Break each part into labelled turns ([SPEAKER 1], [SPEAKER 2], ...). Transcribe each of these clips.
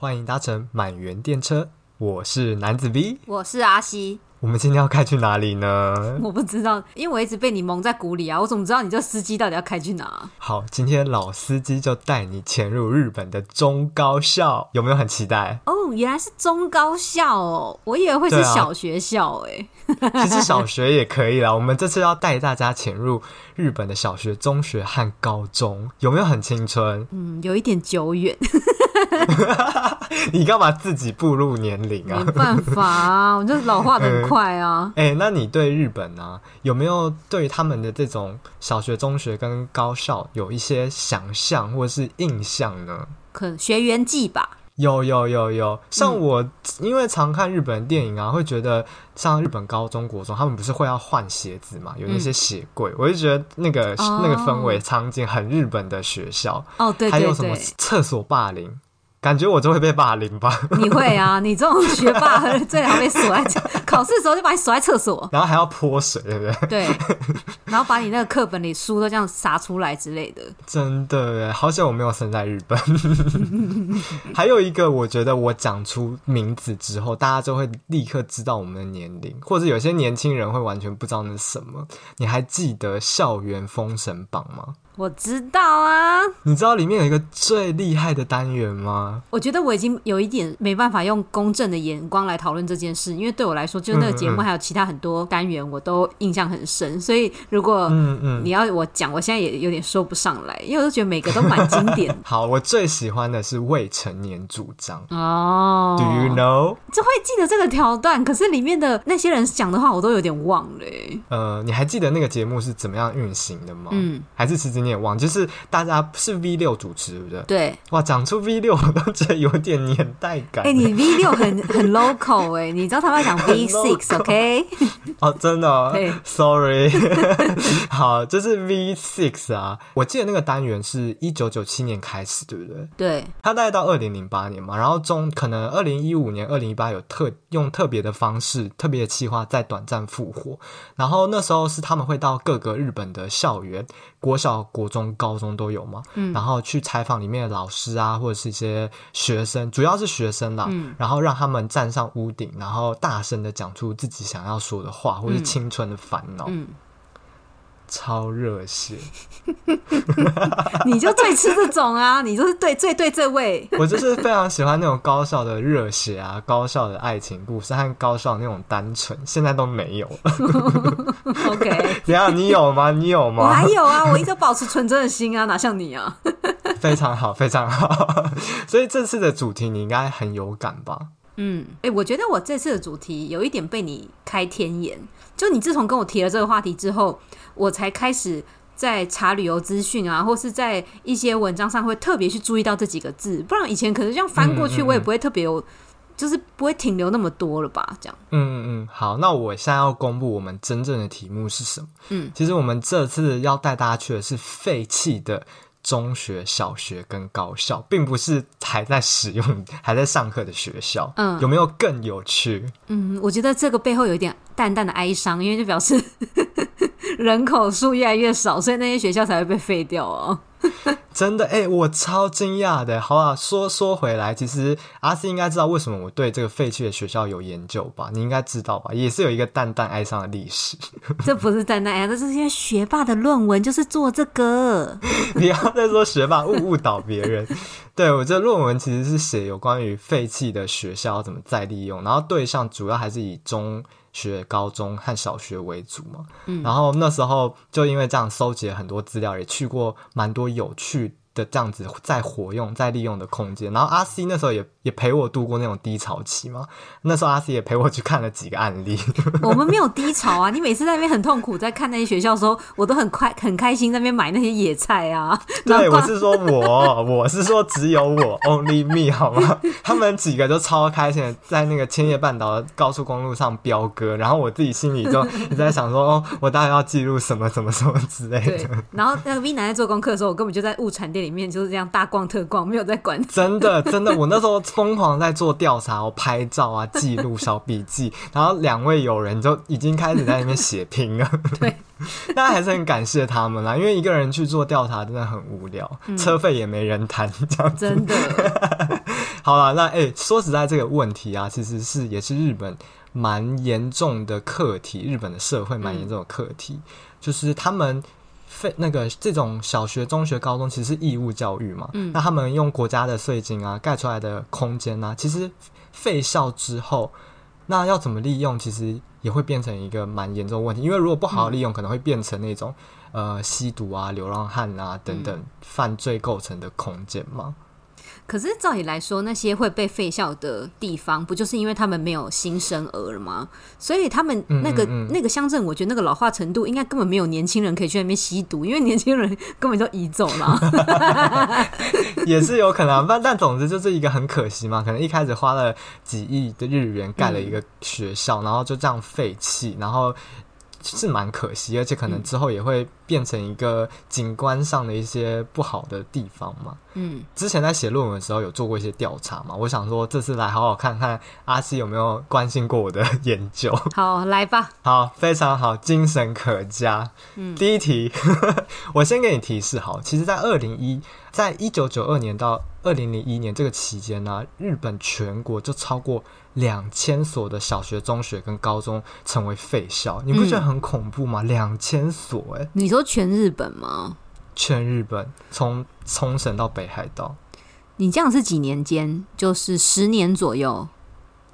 [SPEAKER 1] 欢迎搭乘满园电车，我是男子 V，
[SPEAKER 2] 我是阿西。
[SPEAKER 1] 我们今天要开去哪里呢？
[SPEAKER 2] 我不知道，因为我一直被你蒙在鼓里啊！我怎么知道你这司机到底要开去哪？
[SPEAKER 1] 好，今天老司机就带你潜入日本的中高校，有没有很期待？
[SPEAKER 2] 哦，原来是中高校哦，我以为会是小学校哎。
[SPEAKER 1] 啊、其实小学也可以啦。我们这次要带大家潜入日本的小学、中学和高中，有没有很青春？
[SPEAKER 2] 嗯，有一点久远。
[SPEAKER 1] 你干嘛自己步入年龄啊？
[SPEAKER 2] 没办法啊，我就老化的很快啊。
[SPEAKER 1] 哎、嗯欸，那你对日本呢、啊，有没有对他们的这种小学、中学跟高校有一些想象或是印象呢？
[SPEAKER 2] 可学员记吧。
[SPEAKER 1] 有有有有，像我、嗯、因为常看日本电影啊，会觉得像日本高中国中，他们不是会要换鞋子嘛？有那些鞋柜，嗯、我就觉得那个、哦、那个氛围场景很日本的学校。
[SPEAKER 2] 哦，对，
[SPEAKER 1] 还有什么厕所霸凌？感觉我就会被霸凌吧？
[SPEAKER 2] 你会啊？你这种学霸最好被锁在 考试的时候就把你锁在厕所，
[SPEAKER 1] 然后还要泼水，对不对？
[SPEAKER 2] 对，然后把你那个课本里书都这样洒出来之类的。
[SPEAKER 1] 真的，好像我没有生在日本。还有一个，我觉得我讲出名字之后，大家就会立刻知道我们的年龄，或者有些年轻人会完全不知道那是什么。你还记得校园封神榜吗？
[SPEAKER 2] 我知道啊，
[SPEAKER 1] 你知道里面有一个最厉害的单元吗？
[SPEAKER 2] 我觉得我已经有一点没办法用公正的眼光来讨论这件事，因为对我来说，就那个节目还有其他很多单元，我都印象很深。嗯嗯，所以如果你要我讲，我现在也有点说不上来，因为我都觉得每个都蛮经典。
[SPEAKER 1] 好，我最喜欢的是未成年主张
[SPEAKER 2] 哦。
[SPEAKER 1] Do you know？
[SPEAKER 2] 就会记得这个条段，可是里面的那些人讲的话，我都有点忘了。
[SPEAKER 1] 呃，你还记得那个节目是怎么样运行的吗？嗯，还是其实你就是大家是 V 六主持，对不对？
[SPEAKER 2] 对，
[SPEAKER 1] 哇，讲出 V 六我都觉得有点年代感。
[SPEAKER 2] 哎、欸，你 V 六很很 local 哎，你知道他们要讲 V six，OK？
[SPEAKER 1] 哦，真的、哦对，Sorry。好，这、就是 V six 啊。我记得那个单元是一九九七年开始，对不对？
[SPEAKER 2] 对，
[SPEAKER 1] 他大概到二零零八年嘛，然后中可能二零一五年、二零一八有特用特别的方式、特别的企划再短暂复活。然后那时候是他们会到各个日本的校园，国小、国中。高中都有嘛，嗯，然后去采访里面的老师啊，或者是一些学生，主要是学生啦，嗯，然后让他们站上屋顶，然后大声的讲出自己想要说的话，或是青春的烦恼，嗯。嗯超热血，
[SPEAKER 2] 你就最吃这种啊！你就是对最对这位，
[SPEAKER 1] 我就是非常喜欢那种高校的热血啊，高校的爱情故事和高校那种单纯，现在都没有了。
[SPEAKER 2] OK，
[SPEAKER 1] 怎样你有吗？你有吗？
[SPEAKER 2] 我还有啊，我一直保持纯真的心啊，哪像你啊？
[SPEAKER 1] 非常好，非常好。所以这次的主题你应该很有感吧？
[SPEAKER 2] 嗯，哎、欸，我觉得我这次的主题有一点被你开天眼，就你自从跟我提了这个话题之后。我才开始在查旅游资讯啊，或是在一些文章上会特别去注意到这几个字，不然以前可能这样翻过去，我也不会特别有，就是不会停留那么多了吧？这样。嗯
[SPEAKER 1] 嗯嗯，好，那我现在要公布我们真正的题目是什么？
[SPEAKER 2] 嗯，
[SPEAKER 1] 其实我们这次要带大家去的是废弃的中学、小学跟高校，并不是还在使用、还在上课的学校。嗯，有没有更有趣？
[SPEAKER 2] 嗯，我觉得这个背后有一点淡淡的哀伤，因为就表示。人口数越来越少，所以那些学校才会被废掉哦。
[SPEAKER 1] 真的哎、欸，我超惊讶的。好啊，说说回来，其实阿司应该知道为什么我对这个废弃的学校有研究吧？你应该知道吧？也是有一个淡淡哀伤的历史。
[SPEAKER 2] 这不是淡淡哀伤，这是因为学霸的论文就是做这个。
[SPEAKER 1] 不要再说学霸误误导别人。对，我这论文其实是写有关于废弃的学校怎么再利用，然后对象主要还是以中。学高中和小学为主嘛，嗯，然后那时候就因为这样收集了很多资料，也去过蛮多有趣的这样子再活用、再利用的空间。然后阿 C 那时候也也陪我度过那种低潮期嘛，那时候阿 C 也陪我去看了几个案例。
[SPEAKER 2] 我们没有低潮啊，你每次在那边很痛苦，在看那些学校的时候，我都很快很开心在那边买那些野菜啊。
[SPEAKER 1] 对，我是说我，我是说只有我，Only me 好吗？他们几个都超开心的在那个千叶半岛的高速公路上飙歌，然后我自己心里就一直在想说，哦，我大概要记录什么什么什么之类的。
[SPEAKER 2] 然后那个 V 男在做功课的时候，我根本就在物产店里。里面就是这样大逛特逛，没有在管。
[SPEAKER 1] 真的，真的，我那时候疯狂在做调查，我拍照啊，记录小笔记，然后两位友人就已经开始在那边写评了。
[SPEAKER 2] 对，
[SPEAKER 1] 但还是很感谢他们啦，因为一个人去做调查真的很无聊，嗯、车费也没人谈，这样子。
[SPEAKER 2] 真的。
[SPEAKER 1] 好了，那哎、欸，说实在，这个问题啊，其实是也是日本蛮严重的课题，日本的社会蛮严重的课题，嗯、就是他们废那个这种小学、中学、高中其实是义务教育嘛，嗯，那他们用国家的税金啊盖出来的空间啊，其实废校之后，那要怎么利用，其实也会变成一个蛮严重的问题，因为如果不好好利用，嗯、可能会变成那种呃吸毒啊、流浪汉啊等等犯罪构成的空间嘛。
[SPEAKER 2] 可是照理来说，那些会被废校的地方，不就是因为他们没有新生儿了吗？所以他们那个嗯嗯嗯那个乡镇，我觉得那个老化程度，应该根本没有年轻人可以去那边吸毒，因为年轻人根本就移走了。
[SPEAKER 1] 也是有可能，但但总之就是一个很可惜嘛，可能一开始花了几亿的日元盖了一个学校，嗯、然后就这样废弃，然后。是蛮可惜，而且可能之后也会变成一个景观上的一些不好的地方嘛。嗯，之前在写论文的时候有做过一些调查嘛，我想说这次来好好看看阿西有没有关心过我的研究。
[SPEAKER 2] 好，来吧。
[SPEAKER 1] 好，非常好，精神可嘉。嗯，第一题，我先给你提示好，其实在二零一，在一九九二年到二零零一年这个期间呢，日本全国就超过。两千所的小学、中学跟高中成为废校，你不觉得很恐怖吗？两千、嗯、所、欸，哎，
[SPEAKER 2] 你说全日本吗？
[SPEAKER 1] 全日本，从冲绳到北海道。
[SPEAKER 2] 你这样是几年间？就是十年左右。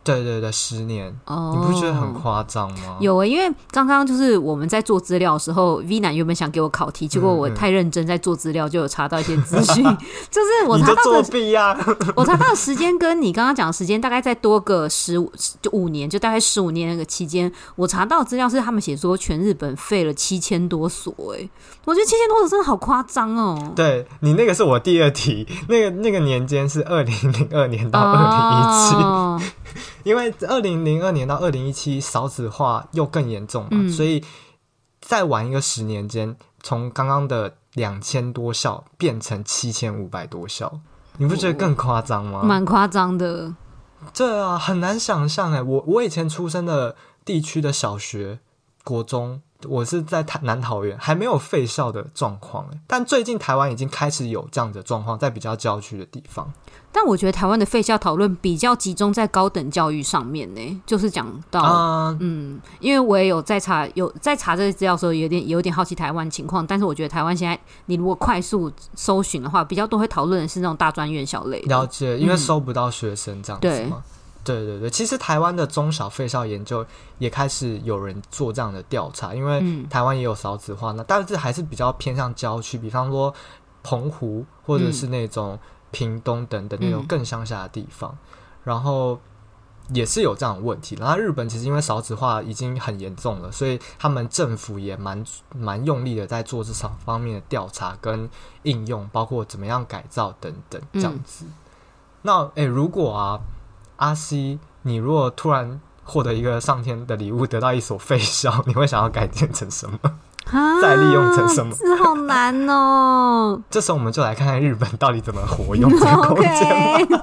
[SPEAKER 1] 对对对，十年，oh, 你不觉得很夸张吗？
[SPEAKER 2] 有诶，因为刚刚就是我们在做资料的时候，V 男原本想给我考题，结果我太认真在做资料，就有查到一些资讯。就是我查到的
[SPEAKER 1] 作弊啊！
[SPEAKER 2] 我查到的时间跟你刚刚讲的时间大概再多个十五就五年，就大概十五年那个期间，我查到的资料是他们写说全日本废了七千多所。诶，我觉得七千多所真的好夸张哦。
[SPEAKER 1] 对，你那个是我第二题，那个那个年间是二零零二年到二零一七。因为二零零二年到二零一七少子化又更严重嘛，嗯、所以再晚一个十年间，从刚刚的两千多校变成七千五百多校，你不觉得更夸张吗？
[SPEAKER 2] 蛮夸张的。
[SPEAKER 1] 对啊，很难想象哎，我我以前出生的地区的小学、国中。我是在台南桃园，还没有废校的状况，但最近台湾已经开始有这样的状况，在比较郊区的地方。
[SPEAKER 2] 但我觉得台湾的废校讨论比较集中在高等教育上面呢，就是讲到，嗯，嗯，因为我也有在查，有在查这些资料的时候，有点有点好奇台湾情况。但是我觉得台湾现在，你如果快速搜寻的话，比较多会讨论的是那种大专院校类。
[SPEAKER 1] 了解，因为收不到学生这样子对对对，其实台湾的中小废校研究也开始有人做这样的调查，因为台湾也有少子化，那但是还是比较偏向郊区，比方说澎湖或者是那种屏东等等那种更乡下的地方，然后也是有这样的问题。然后日本其实因为少子化已经很严重了，所以他们政府也蛮蛮用力的在做这方面的调查跟应用，包括怎么样改造等等这样子。那诶，如果啊。阿西，你如果突然获得一个上天的礼物，得到一所废校，你会想要改建成什么？啊、再利用成什么？
[SPEAKER 2] 这好难哦！
[SPEAKER 1] 这时候我们就来看看日本到底怎么活用这个空间吧。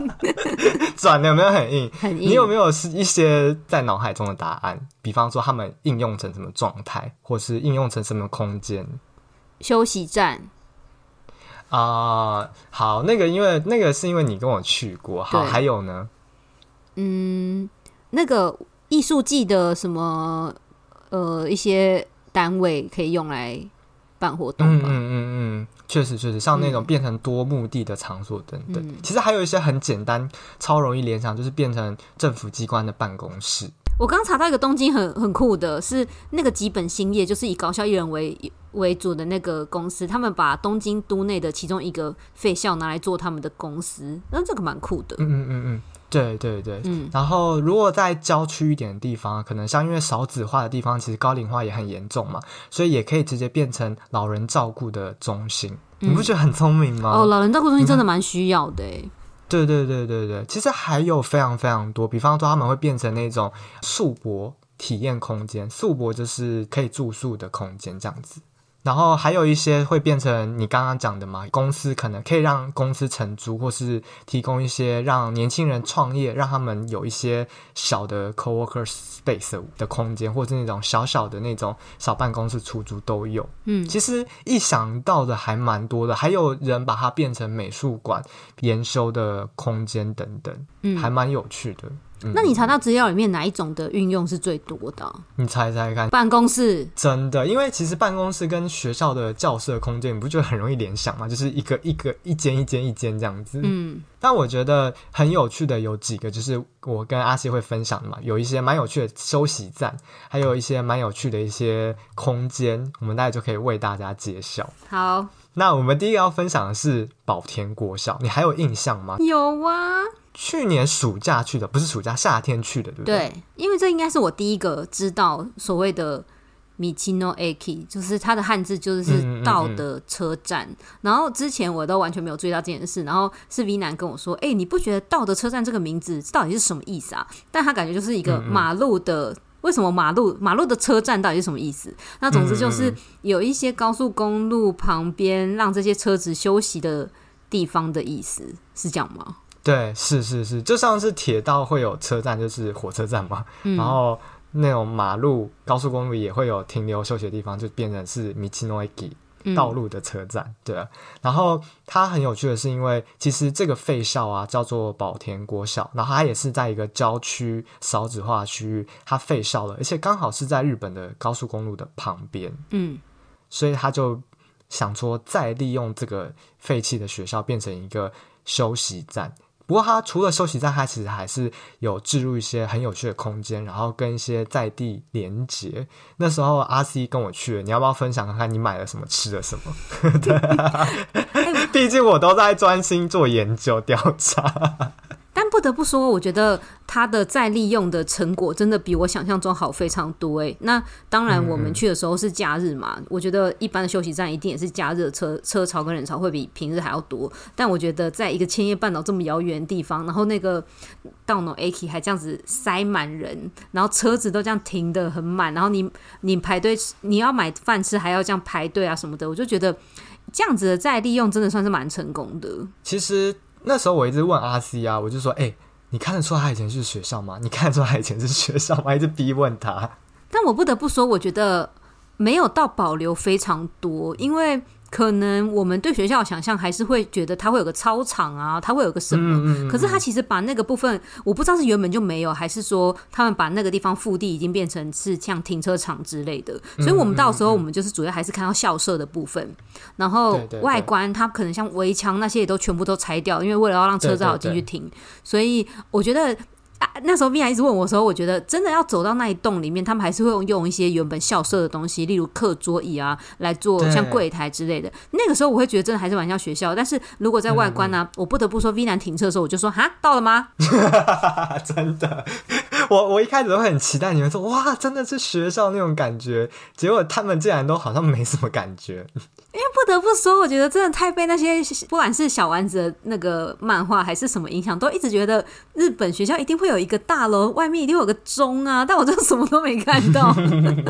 [SPEAKER 1] 转的有没有很硬？很硬。你有没有是一些在脑海中的答案？比方说他们应用成什么状态，或是应用成什么空间？
[SPEAKER 2] 休息站。
[SPEAKER 1] 啊、呃，好，那个因为那个是因为你跟我去过。好，还有呢？
[SPEAKER 2] 嗯，那个艺术季的什么呃一些单位可以用来办活动吧？
[SPEAKER 1] 嗯嗯嗯嗯，确实确实，像那种变成多目的的场所等等，嗯、其实还有一些很简单、超容易联想，就是变成政府机关的办公室。
[SPEAKER 2] 我刚查到一个东京很很酷的，是那个吉本兴业，就是以搞笑艺人为为主的那个公司，他们把东京都内的其中一个废校拿来做他们的公司，那这个蛮酷的。
[SPEAKER 1] 嗯嗯嗯嗯。对对对，嗯，然后如果在郊区一点的地方，可能像因为少子化的地方，其实高龄化也很严重嘛，所以也可以直接变成老人照顾的中心，嗯、你不觉得很聪明吗？
[SPEAKER 2] 哦，老人照顾中心真的蛮需要的，诶。
[SPEAKER 1] 对对对对对，其实还有非常非常多，比方说他们会变成那种宿泊体验空间，宿泊就是可以住宿的空间这样子。然后还有一些会变成你刚刚讲的嘛，公司可能可以让公司承租，或是提供一些让年轻人创业，让他们有一些小的 coworker space 的空间，或是那种小小的那种小办公室出租都有。嗯，其实一想到的还蛮多的，还有人把它变成美术馆、研修的空间等等，嗯，还蛮有趣的。
[SPEAKER 2] 那你查到资料里面哪一种的运用是最多的啊？
[SPEAKER 1] 你猜猜看。
[SPEAKER 2] 办公室。
[SPEAKER 1] 真的，因为其实办公室跟学校的教室的空间，你不觉得很容易联想吗？就是一个一个一间一间一间这样子。嗯。但我觉得很有趣的有几个，就是我跟阿西会分享的嘛，有一些蛮有趣的休息站，还有一些蛮有趣的一些空间，我们大概就可以为大家揭晓。
[SPEAKER 2] 好。
[SPEAKER 1] 那我们第一个要分享的是宝田国小，你还有印象吗？
[SPEAKER 2] 有啊。
[SPEAKER 1] 去年暑假去的，不是暑假，夏天去的，对不对？
[SPEAKER 2] 对，因为这应该是我第一个知道所谓的米奇诺 aki，就是它的汉字就是到的车站。嗯嗯嗯，然后之前我都完全没有注意到这件事，然后是 V 男跟我说：“哎、欸，你不觉得道的车站这个名字到底是什么意思啊？”但他感觉就是一个马路的，为什么马路马路的车站到底是什么意思？那总之就是有一些高速公路旁边让这些车子休息的地方的意思，是这样吗？
[SPEAKER 1] 对，是是是，就像是铁道会有车站，就是火车站嘛。嗯、然后那种马路、高速公路也会有停留休息的地方，就变成是道の駅道路的车站。嗯、对，然后它很有趣的是，因为其实这个废校啊叫做宝田国小，然后它也是在一个郊区少子化区域，它废校了，而且刚好是在日本的高速公路的旁边。嗯，所以他就想说，再利用这个废弃的学校变成一个休息站。不过，它除了休息站，它其实还是有置入一些很有趣的空间，然后跟一些在地连接。那时候阿 C 跟我去了，你要不要分享看看你买了什么，吃了什么？对啊，毕竟我都在专心做研究调查。
[SPEAKER 2] 但不得不说，我觉得它的再利用的成果真的比我想象中好非常多诶。那当然，我们去的时候是假日嘛，嗯、我觉得一般的休息站一定也是假日的车车潮跟人潮会比平日还要多。但我觉得，在一个千叶半岛这么遥远的地方，然后那个道の駅还这样子塞满人，然后车子都这样停的很满，然后你你排队，你要买饭吃还要这样排队啊什么的，我就觉得这样子的再利用真的算是蛮成功的。
[SPEAKER 1] 其实。那时候我一直问阿 C 啊，我就说：“哎、你看得出他以前是学校吗？你看得出他以前是学校吗？”一直逼问他。
[SPEAKER 2] 但我不得不说，我觉得没有到保留非常多，因为。可能我们对学校的想象还是会觉得它会有个操场啊，它会有个什么？嗯嗯嗯，可是它其实把那个部分，我不知道是原本就没有，还是说他们把那个地方腹地已经变成是像停车场之类的。所以我们到时候我们就是主要还是看到校舍的部分，然后外观它可能像围墙那些也都全部都拆掉，因为为了要让车子好进去停。所以我觉得。啊、那时候 V 一直问我的时候，我觉得真的要走到那一栋里面，他们还是会用用一些原本校舍的东西，例如课桌椅啊，来做像柜台之类的。那个时候我会觉得真的还是蛮像学校。但是如果在外观呢、啊，嗯、我不得不说，V 男停车的时候，我就说哈，到了吗？
[SPEAKER 1] 真的，我我一开始都很期待你们说哇，真的是学校那种感觉，结果他们竟然都好像没什么感觉。
[SPEAKER 2] 因为不得不说，我觉得真的太被那些不管是小丸子的那个漫画还是什么影响，都一直觉得日本学校一定会有一个大楼，外面一定有个钟啊，但我真的什么都没看到。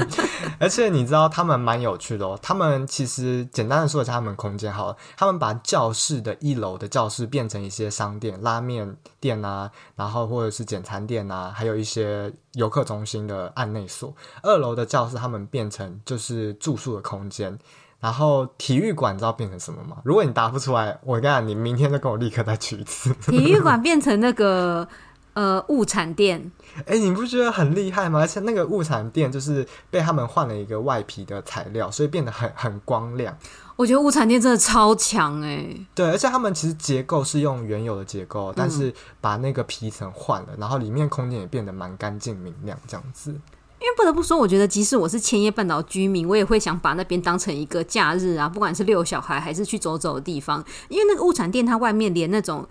[SPEAKER 1] 而且你知道他们蛮有趣的哦，他们其实简单的说一下他们空间好了，他们把教室的一楼的教室变成一些商店、拉面店啊，然后或者是简餐店啊，还有一些游客中心的案内所。二楼的教室他们变成就是住宿的空间。然后体育馆你知道变成什么吗？如果你答不出来，我跟你讲，你明天就跟我立刻再去一次。
[SPEAKER 2] 体育馆变成那个呃物产店，
[SPEAKER 1] 哎，你不觉得很厉害吗？而且那个物产店就是被他们换了一个外皮的材料，所以变得很很光亮。
[SPEAKER 2] 我觉得物产店真的超强哎、欸。
[SPEAKER 1] 对，而且他们其实结构是用原有的结构，但是把那个皮层换了，然后里面空间也变得蛮干净明亮这样子。
[SPEAKER 2] 因为不得不说，我觉得即使我是千叶半岛居民，我也会想把那边当成一个假日啊，不管是遛小孩还是去走走的地方。因为那个物产店，它外面连那种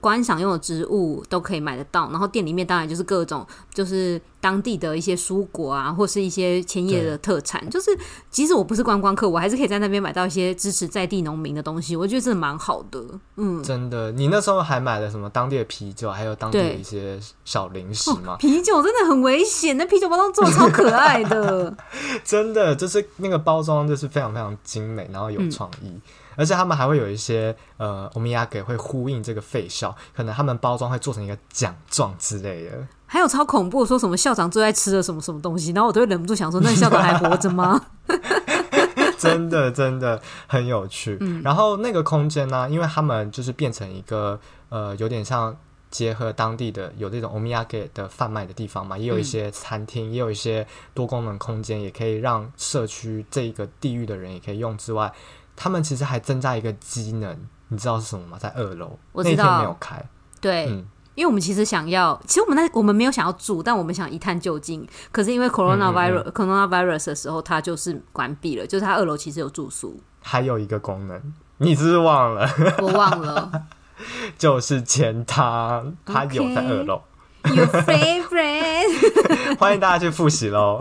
[SPEAKER 2] 观赏用的植物都可以买得到，然后店里面当然就是各种就是当地的一些蔬果啊，或是一些千叶的特产。就是即使我不是观光客，我还是可以在那边买到一些支持在地农民的东西。我觉得这蛮好的。嗯，
[SPEAKER 1] 真的，你那时候还买了什么当地的啤酒，还有当地的一些小零食吗？
[SPEAKER 2] 哦，啤酒真的很危险，那啤酒包装做的超可爱的，
[SPEAKER 1] 真的就是那个包装就是非常非常精美，然后有创意。嗯而且他们还会有一些呃，欧米亚给会呼应这个废校，可能他们包装会做成一个奖状之类的。
[SPEAKER 2] 还有超恐怖，说什么校长最爱吃的什么什么东西，然后我都会忍不住想说，那校长还活着吗？
[SPEAKER 1] 真的真的很有趣。嗯、然后那个空间呢，因为他们就是变成一个呃，有点像结合当地的有这种欧米亚给的贩卖的地方嘛，也有一些餐厅，嗯、也有一些多功能空间，也可以让社区这个地域的人也可以用之外。他们其实还增加一个机能，你知道是什么吗？在二楼，我知道，那天没有开。
[SPEAKER 2] 对，嗯，因为我们其实想要，其实我们那我们没有想要住，但我们想一探究竟。可是因为 coronavirus、嗯嗯嗯、coronavirus 的时候，它就是关闭了。就是它二楼其实有住宿，还
[SPEAKER 1] 有一个功能，你是不是忘了？
[SPEAKER 2] 我忘了，
[SPEAKER 1] 就是钱汤，它有在二楼。
[SPEAKER 2] Okay. Your favorite，
[SPEAKER 1] 欢迎大家去复习喽。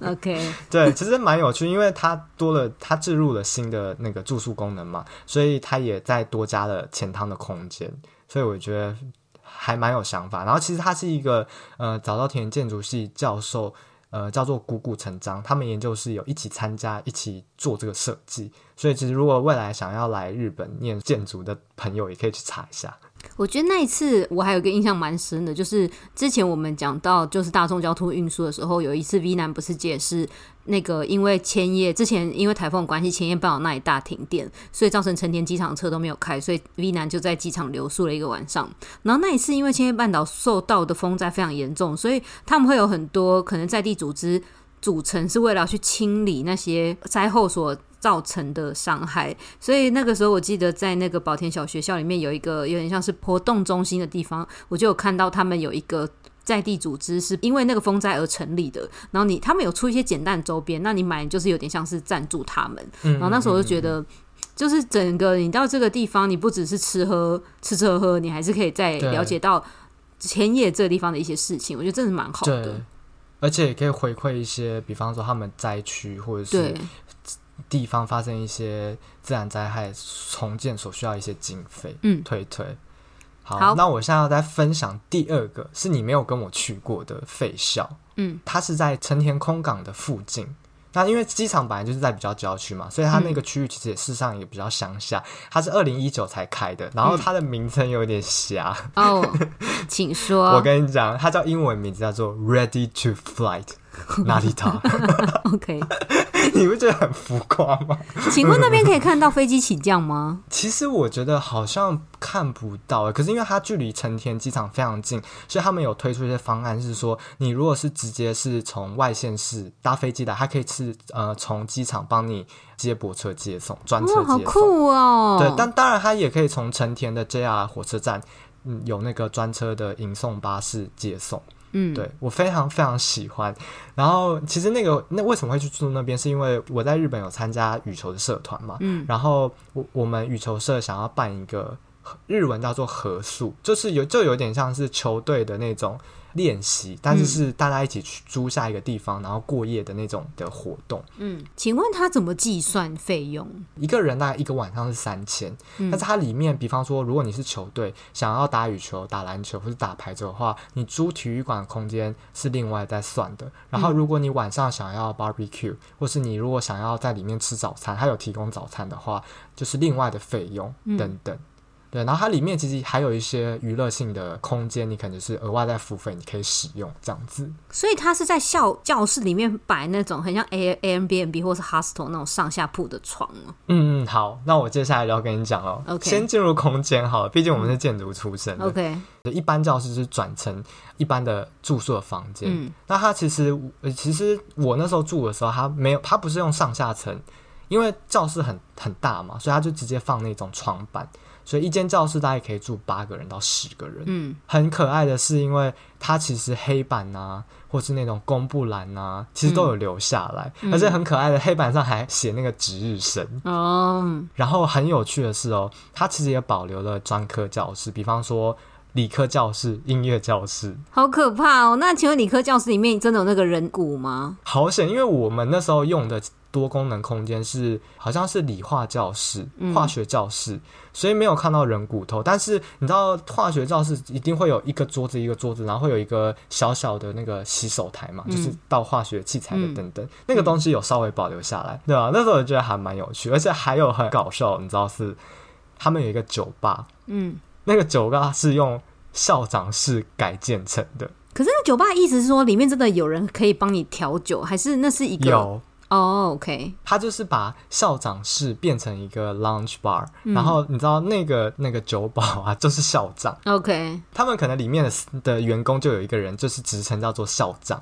[SPEAKER 2] OK，
[SPEAKER 1] 对，其实蛮有趣，因为它多了，它置入了新的那个住宿功能嘛，所以它也再多加了前汤的空间，所以我觉得还蛮有想法。然后其实他是一个呃早稻田建筑系教授，呃叫做谷谷成章，他们研究室有一起参加一起做这个设计，所以其实如果未来想要来日本念建筑的朋友，也可以去查一下。
[SPEAKER 2] 我觉得那一次我还有一个印象蛮深的，就是之前我们讲到就是大众交通运输的时候，有一次 V 男不是解释那个因为千叶之前因为台风关系，千叶半岛那一大停电，所以造成成田机场车都没有开，所以 V 男就在机场留宿了一个晚上。然后那一次因为千叶半岛受到的风灾非常严重，所以他们会有很多可能在地组织组成是为了去清理那些灾后所。造成的伤害，所以那个时候我记得在那个宝田小学校里面有一个有点像是活动中心的地方，我就有看到他们有一个在地组织是因为那个风灾而成立的。然后你他们有出一些简单的周边，那你买就是有点像是赞助他们。然后那时候我就觉得，就是整个你到这个地方，你不只是吃喝吃吃喝喝，你还是可以再了解到千叶这个地方的一些事情。我觉得真的蛮好的，
[SPEAKER 1] 而且也可以回馈一些，比方说他们灾区或者是。地方发生一些自然灾害，重建所需要一些经费，嗯，推推。好，好，那我现在要再分享第二个，是你没有跟我去过的废校，嗯，它是在成田空港的附近。那因为机场本来就是在比较郊区嘛，所以它那个区域其实也事实上也比较乡下。它是二零一九才开的，然后它的名称有点瞎。
[SPEAKER 2] 哦，请说。
[SPEAKER 1] 我跟你讲，它叫英文名字叫做 Ready to Flight。哪里塔？
[SPEAKER 2] OK，
[SPEAKER 1] 你不觉得很浮夸吗？
[SPEAKER 2] 请问那边可以看到飞机起降吗？
[SPEAKER 1] 其实我觉得好像看不到，可是因为它距离成田机场非常近，所以他们有推出一些方案，是说你如果是直接是从外县市搭飞机的，它可以是呃从机场帮你接驳车接送，专车接送。
[SPEAKER 2] 好酷哦！
[SPEAKER 1] 对，但当然它也可以从成田的 JR 火车站，嗯，有那个专车的迎送巴士接送。嗯，对，我非常非常喜欢。然后其实那个那为什么会去住那边？是因为我在日本有参加羽球的社团嘛。嗯，然后我我们羽球社想要办一个日文叫做合宿，就是有就有点像是球队的那种。练习，但是是大家一起去租下一个地方，嗯、然后过夜的那种的活动。
[SPEAKER 2] 嗯，请问他怎么计算费用？
[SPEAKER 1] 一个人大概一个晚上是三千，嗯，但是它里面，比方说，如果你是球队想要打羽球、打篮球或者打排球的话，你租体育馆空间是另外再算的。然后，如果你晚上想要 barbecue，或是你如果想要在里面吃早餐，它有提供早餐的话，就是另外的费用等等。嗯对，然后它里面其实还有一些娱乐性的空间，你可能是额外在付费，你可以使用这样子。
[SPEAKER 2] 所以它是在校教室里面摆那种很像 A Airbnb 或是 hostel 那种上下铺的床。
[SPEAKER 1] 嗯嗯，好，那我接下来就要跟你讲哦。OK，先进入空间好了，毕竟我们是建筑出身的。OK，一般教室是转成一般的住宿的房间。嗯，那它其实其实我那时候住的时候，它没有，它不是用上下层，因为教室很很大嘛，所以它就直接放那种床板。所以一间教室大概可以住八个人到十个人。
[SPEAKER 2] 嗯，
[SPEAKER 1] 很可爱的是，因为它其实黑板啊，或是那种公布栏啊，其实都有留下来，嗯、而且很可爱的黑板上还写那个值日生哦。然后很有趣的是哦，它其实也保留了专科教室，比方说。理科教室、音乐教室，
[SPEAKER 2] 好可怕哦！那请问理科教室里面真的有那个人骨吗？
[SPEAKER 1] 好险，因为我们那时候用的多功能空间是好像是理化教室、化学教室，嗯、所以没有看到人骨头。但是你知道，化学教室一定会有一个桌子一个桌子，然后会有一个小小的那个洗手台嘛，嗯、就是倒化学器材的等等，嗯、那个东西有稍微保留下来，对吧、啊？那时候我觉得还蛮有趣，而且还有很搞笑，你知道是他们有一个酒吧，嗯，那个酒吧是用。校长室改建成的，
[SPEAKER 2] 可是那酒吧意思是说里面真的有人可以帮你调酒，还是那是一个？
[SPEAKER 1] 有
[SPEAKER 2] 哦、oh，OK，
[SPEAKER 1] 他就是把校长室变成一个 lounge bar，、嗯、然后你知道那个那个酒保啊，就是校长
[SPEAKER 2] ，OK，
[SPEAKER 1] 他们可能里面的的员工就有一个人，就是职称叫做校长。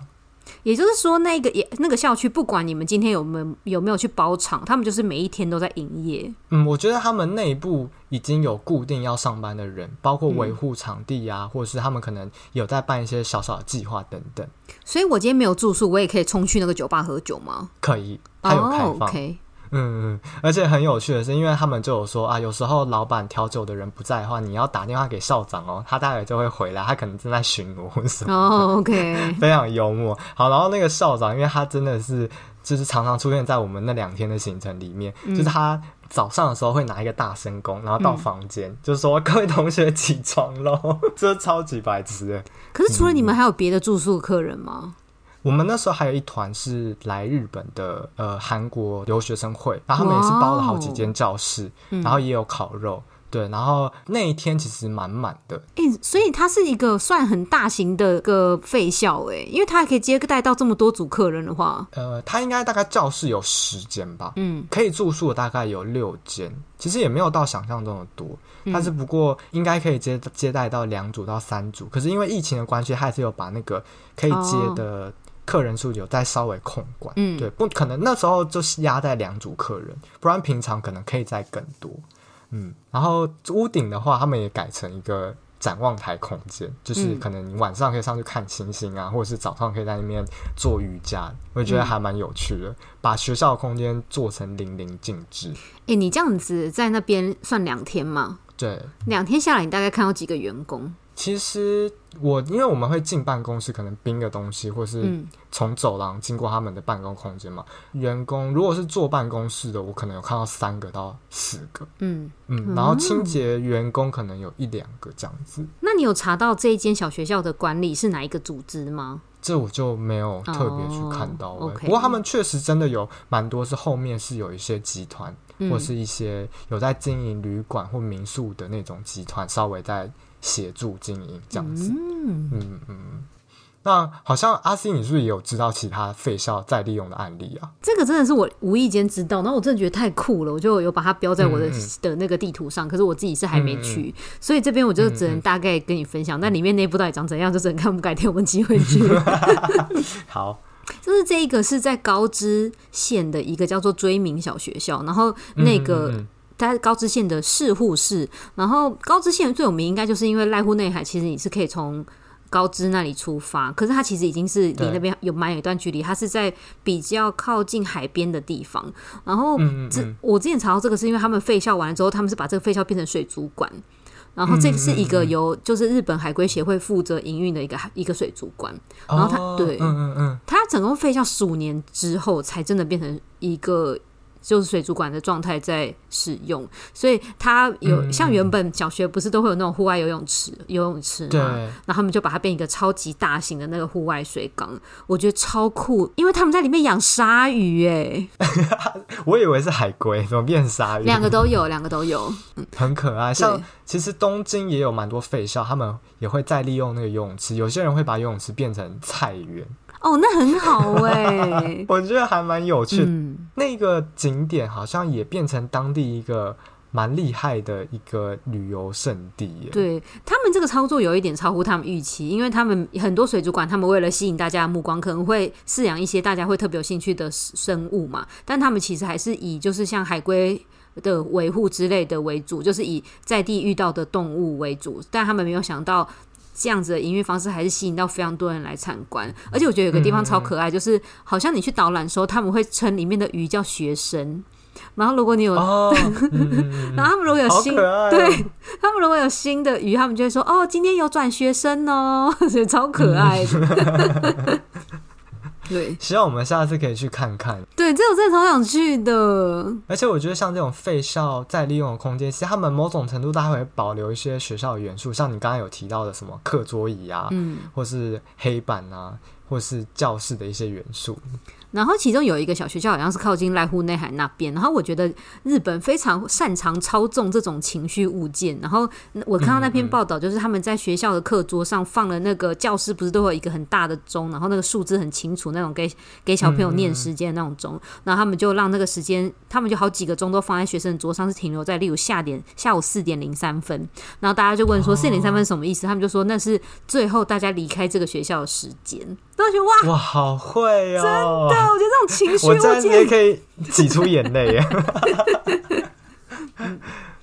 [SPEAKER 2] 也就是说，那个也那个校区，不管你们今天有没有有没有去包场，他们就是每一天都在营业。
[SPEAKER 1] 嗯，我觉得他们内部已经有固定要上班的人，包括维护场地啊，嗯、或者是他们可能有在办一些小小的计划等等。
[SPEAKER 2] 所以我今天没有住宿，我也可以冲去那个酒吧喝酒吗？
[SPEAKER 1] 可以，它有开放。
[SPEAKER 2] Oh, okay.
[SPEAKER 1] 嗯嗯，而且很有趣的是，因为他们就有说啊，有时候老板调酒的人不在的话，你要打电话给校长哦，他大概就会回来，他可能正在巡逻什么。
[SPEAKER 2] 哦，OK，
[SPEAKER 1] 非常幽默。好，然后那个校长，因为他真的是就是常常出现在我们那两天的行程里面，嗯、就是他早上的时候会拿一个大声公，然后到房间、嗯、就是说各位同学起床喽，这是超级白痴的。
[SPEAKER 2] 可是除了你们，还有别的住宿客人吗？
[SPEAKER 1] 嗯我们那时候还有一团是来日本的，呃，韩国留学生会，然后他们也是包了好几间教室然后也有烤肉，嗯、对，然后那一天其实满满的。
[SPEAKER 2] 哎、欸，所以它是一个算很大型的个废校，哎，因为它还可以接待到这么多组客人的话，
[SPEAKER 1] 呃，它应该大概教室有十间吧，嗯，可以住宿的大概有六间，其实也没有到想象中的多，但是不过应该可以接接待到两组到三组，可是因为疫情的关系，还是有把那个可以接的。客人数有在稍微控管，嗯，对，不可能那时候就是压在两组客人，不然平常可能可以再更多，嗯，然后屋顶的话，他们也改成一个展望台空间，就是可能你晚上可以上去看星星啊，或者是早上可以在那边做瑜伽，我觉得还蛮有趣的，嗯、把学校的空间做成淋漓尽致。
[SPEAKER 2] 哎、欸，你这样子在那边算两天吗？
[SPEAKER 1] 对，
[SPEAKER 2] 两天下来，你大概看到几个员工？
[SPEAKER 1] 其实我因为我们会进办公室，可能冰个东西，或是从走廊经过他们的办公空间嘛。嗯、员工如果是坐办公室的，我可能有看到三个到四个。嗯嗯，然后清洁员工可能有一两个这样子。
[SPEAKER 2] 那你有查到这一间小学校的管理是哪一个组织吗？
[SPEAKER 1] 这我就没有特别去看到。不过他们确实真的有蛮多是后面是有一些集团，嗯、或是一些有在经营旅馆或民宿的那种集团，稍微在。协助经营这样子，嗯嗯嗯，那好像阿 C，你是不是也有知道其他废校再利用的案例啊？
[SPEAKER 2] 这个真的是我无意间知道，然后我真的觉得太酷了，我就有把它标在我的、嗯嗯、的那个地图上。可是我自己是还没去，所以这边我就只能大概跟你分享。那里面内部到底长怎样，就只能看我们改天我们机会去。
[SPEAKER 1] 好，
[SPEAKER 2] 就是这一个是在高知县的一个叫做追名小学校，然后那个。嗯嗯嗯在高知县的市户市，然后高知县最有名应该就是因为濑户内海，其实你是可以从高知那里出发，可是它其实已经是离那边有蛮有一段距离，它是在比较靠近海边的地方。然后这我之前查到这个是因为他们废校完了之后，他们是把这个废校变成水族馆，然后这个是一个由就是日本海龟协会负责营运的一个一个水族馆，然后它对，嗯嗯嗯，它整个废校十五年之后才真的变成一个。就是水族馆的状态在使用，所以它有、嗯、像原本小学不是都会有那种户外游泳池、游泳池嘛？对。然后他们就把它变一个超级大型的那个户外水缸，我觉得超酷，因为他们在里面养鲨鱼哎。
[SPEAKER 1] 我以为是海龟，怎么变鲨鱼？
[SPEAKER 2] 两个都有，两个都有，嗯，
[SPEAKER 1] 很可爱。像其实东京也有蛮多废校，他们也会再利用那个游泳池，有些人会把游泳池变成菜园。
[SPEAKER 2] 哦，那很好哎、欸，
[SPEAKER 1] 我觉得还蛮有趣的。嗯、那个景点好像也变成当地一个蛮厉害的一个旅游胜地耶。
[SPEAKER 2] 对，他们这个操作有一点超乎他们预期，因为他们很多水族馆，他们为了吸引大家的目光，可能会饲养一些大家会特别有兴趣的生物嘛。但他们其实还是以就是像海龟。的维护之类的为主，就是以在地遇到的动物为主。但他们没有想到，这样子的营运方式还是吸引到非常多人来参观。而且我觉得有个地方超可爱，嗯、就是好像你去导览的时候，他们会称里面的鱼叫学生。然后如果你有，哦、然后他们如果有新，哦、对他们如果有新的鱼，他们就会说：“哦，今天有转学生哦，所以超可爱的。嗯”对，
[SPEAKER 1] 希望我们下次可以去看看。
[SPEAKER 2] 对，这我真的超想去的。
[SPEAKER 1] 而且我觉得像这种废校再利用的空间，其实他们某种程度都还会保留一些学校的元素，像你刚刚有提到的什么课桌椅啊，嗯，或是黑板啊，或是教室的一些元素。
[SPEAKER 2] 然后其中有一个小学校，好像是靠近濑户内海那边。然后我觉得日本非常擅长操纵这种情绪物件。然后我看到那篇报道，就是他们在学校的课桌上放了那个教室，不是都有一个很大的钟，然后那个数字很清楚，那种给给小朋友念时间的那种钟。然后他们就让那个时间，他们就好几个钟都放在学生的桌上，是停留在例如下点下午四点零三分。然后大家就问说四点零三分什么意思？他们就说那是最后大家离开这个学校的时间。都觉得哇
[SPEAKER 1] 哇好会哦，
[SPEAKER 2] 真的。我觉得这种情绪，
[SPEAKER 1] 我这样你也可以挤出眼泪耶。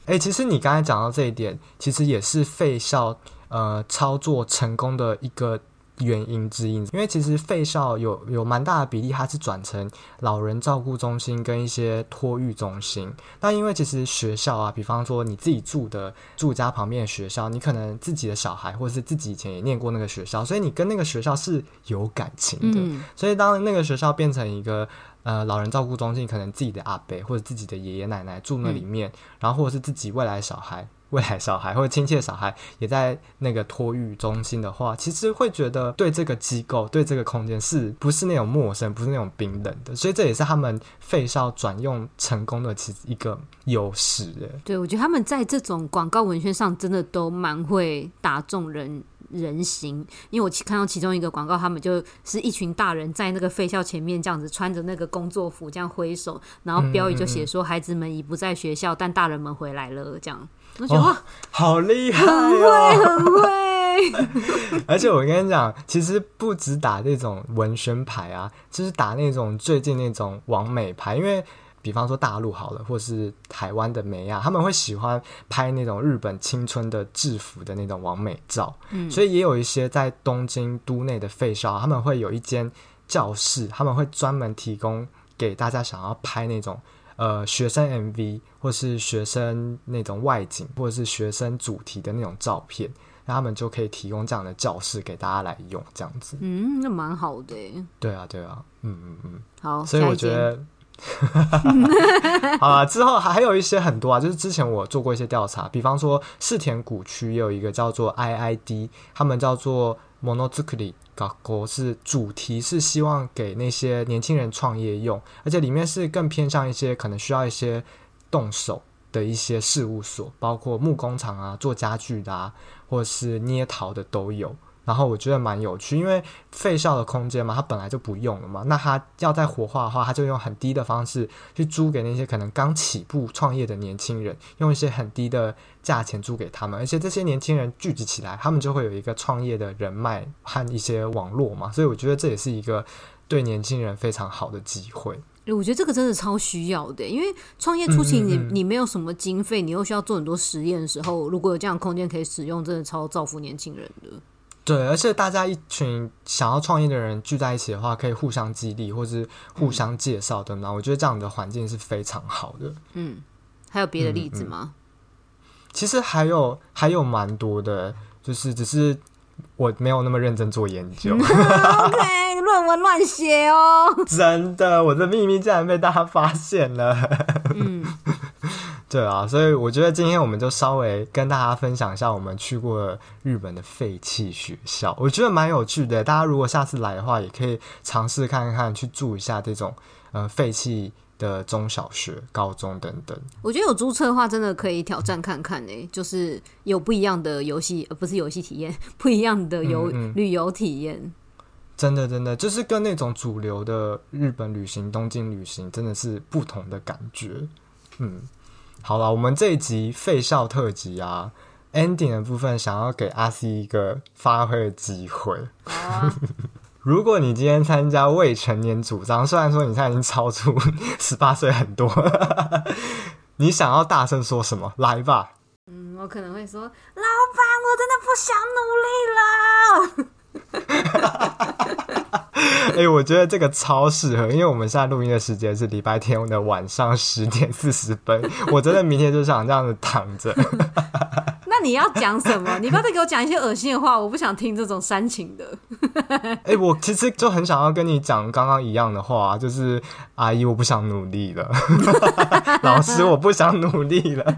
[SPEAKER 1] 哎、欸，其实你刚才讲到这一点，其实也是费孝呃操作成功的一个。原因之一，因为其实废校有有蛮大的比例，它是转成老人照顾中心跟一些托育中心。那因为其实学校啊，比方说你自己住的住家旁边的学校，你可能自己的小孩或者是自己以前也念过那个学校，所以你跟那个学校是有感情的。嗯、所以当那个学校变成一个呃老人照顾中心，可能自己的阿伯或者自己的爷爷奶奶住那里面，嗯、然后或者是自己未来小孩。未来小孩或者亲戚的小孩也在那个托育中心的话，其实会觉得对这个机构、对这个空间是不是那种陌生、不是那种冰冷的？所以这也是他们废校转用成功的其实一个优势。
[SPEAKER 2] 对，我觉得他们在这种广告文宣上真的都蛮会打中人人心，因为我看到其中一个广告，他们就是一群大人在那个废校前面这样子穿着那个工作服这样挥手，然后标语就写说：“孩子们已不在学校，但大人们回来了。”这样。我觉得、哦、好厉害、哦，很会，很会。
[SPEAKER 1] 而且我跟你讲，其实不止打这种文宣牌啊，就是打那种最近那种网美牌。因为，比方说大陆好了，或是台湾的美亚，他们会喜欢拍那种日本青春的制服的那种网美照。嗯，所以也有一些在东京都内的废校，他们会有一间教室，他们会专门提供给大家想要拍那种。呃，学生 MV 或是学生那种外景，或者是学生主题的那种照片，那他们就可以提供这样的教室给大家来用，这样子。
[SPEAKER 2] 嗯，那蛮好的。
[SPEAKER 1] 对啊，对啊，嗯嗯嗯。
[SPEAKER 2] 好，
[SPEAKER 1] 所以我觉得，好了，之后还有一些很多啊，就是之前我做过一些调查，比方说世田谷区也有一个叫做 IID，他们叫做 Monozukuri。搞国是主题是希望给那些年轻人创业用，而且里面是更偏向一些可能需要一些动手的一些事务所，包括木工厂啊、做家具的啊，或是捏陶的都有。然后我觉得蛮有趣，因为废校的空间嘛，它本来就不用了嘛。那它要再活化的话，它就用很低的方式去租给那些可能刚起步创业的年轻人，用一些很低的价钱租给他们。而且这些年轻人聚集起来，他们就会有一个创业的人脉和一些网络嘛。所以我觉得这也是一个对年轻人非常好的机会。
[SPEAKER 2] 我觉得这个真的超需要的，因为创业初期你你没有什么经费，你又需要做很多实验的时候，如果有这样的空间可以使用，真的超造福年轻人的。
[SPEAKER 1] 对，而且大家一群想要创业的人聚在一起的话，可以互相激励，或是互相介绍的嘛。嗯、我觉得这样的环境是非常好的。
[SPEAKER 2] 嗯，还有别的例子吗？
[SPEAKER 1] 嗯嗯、其实还有还有蛮多的，就是只是我没有那么认真做研究。
[SPEAKER 2] OK，论文乱写哦。
[SPEAKER 1] 真的，我的秘密竟然被大家发现了。嗯。对啊，所以我觉得今天我们就稍微跟大家分享一下我们去过日本的废弃学校，我觉得蛮有趣的。大家如果下次来的话，也可以尝试看看去住一下这种呃废弃的中小学、高中等等。
[SPEAKER 2] 我觉得有注册的话，真的可以挑战看看诶，就是有不一样的游戏，呃，不是游戏体验，不一样的游嗯嗯旅游体验。
[SPEAKER 1] 真的，真的就是跟那种主流的日本旅行、东京旅行真的是不同的感觉，嗯。好了，我们这一集废校特辑啊，ending 的部分想要给阿 C 一个发挥的机会。啊、如果你今天参加未成年主张，虽然说你现在已经超出 十八岁很多，你想要大声说什么？来吧。
[SPEAKER 2] 嗯，我可能会说，老板，我真的不想努力了。
[SPEAKER 1] 哎、欸，我觉得这个超适合，因为我们现在录音的时间是礼拜天的晚上十点四十分，我真的明天就想这样子躺着。
[SPEAKER 2] 那你要讲什么？你不要再给我讲一些恶心的话，我不想听这种煽情的。
[SPEAKER 1] 哎、欸，我其实就很想要跟你讲刚刚一样的话，就是阿姨，我不想努力了。老师，我不想努力了。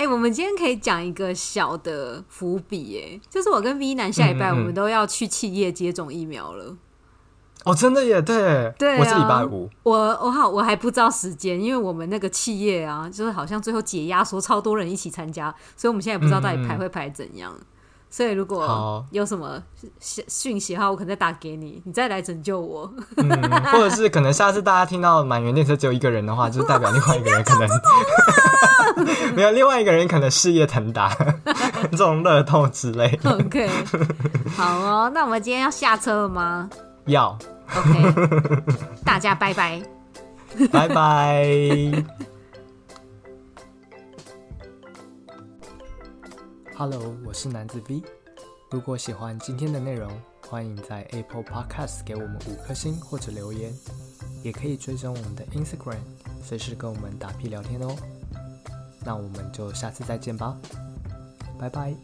[SPEAKER 2] 哎、欸，我们今天可以讲一个小的伏笔，哎，就是我跟 V 男下礼拜我们都要去企业接种疫苗了。
[SPEAKER 1] 哦，真的耶，对，
[SPEAKER 2] 对、啊，
[SPEAKER 1] 我是礼拜五。
[SPEAKER 2] 我我好，我还不知道时间，因为我们那个企业啊，就是好像最后解压说超多人一起参加，所以我们现在也不知道到底排会排怎样。嗯所以如果有什么讯息的话，我可能再打给你，你再来拯救我。
[SPEAKER 1] 嗯，或者是可能下次大家听到满员电车只有一个人的话，就是代表另外一个人可能 没有，另外一个人可能事业腾达，这种乐透之类的。
[SPEAKER 2] OK，好哦，那我们今天要下车了吗？
[SPEAKER 1] 要。
[SPEAKER 2] OK，大家拜拜，
[SPEAKER 1] 拜拜。Hello，我是男子 V。如果喜欢今天的内容，欢迎在 Apple Podcast 给我们五颗星或者留言，也可以追踪我们的 Instagram，随时跟我们打屁聊天哦。那我们就下次再见吧，拜拜。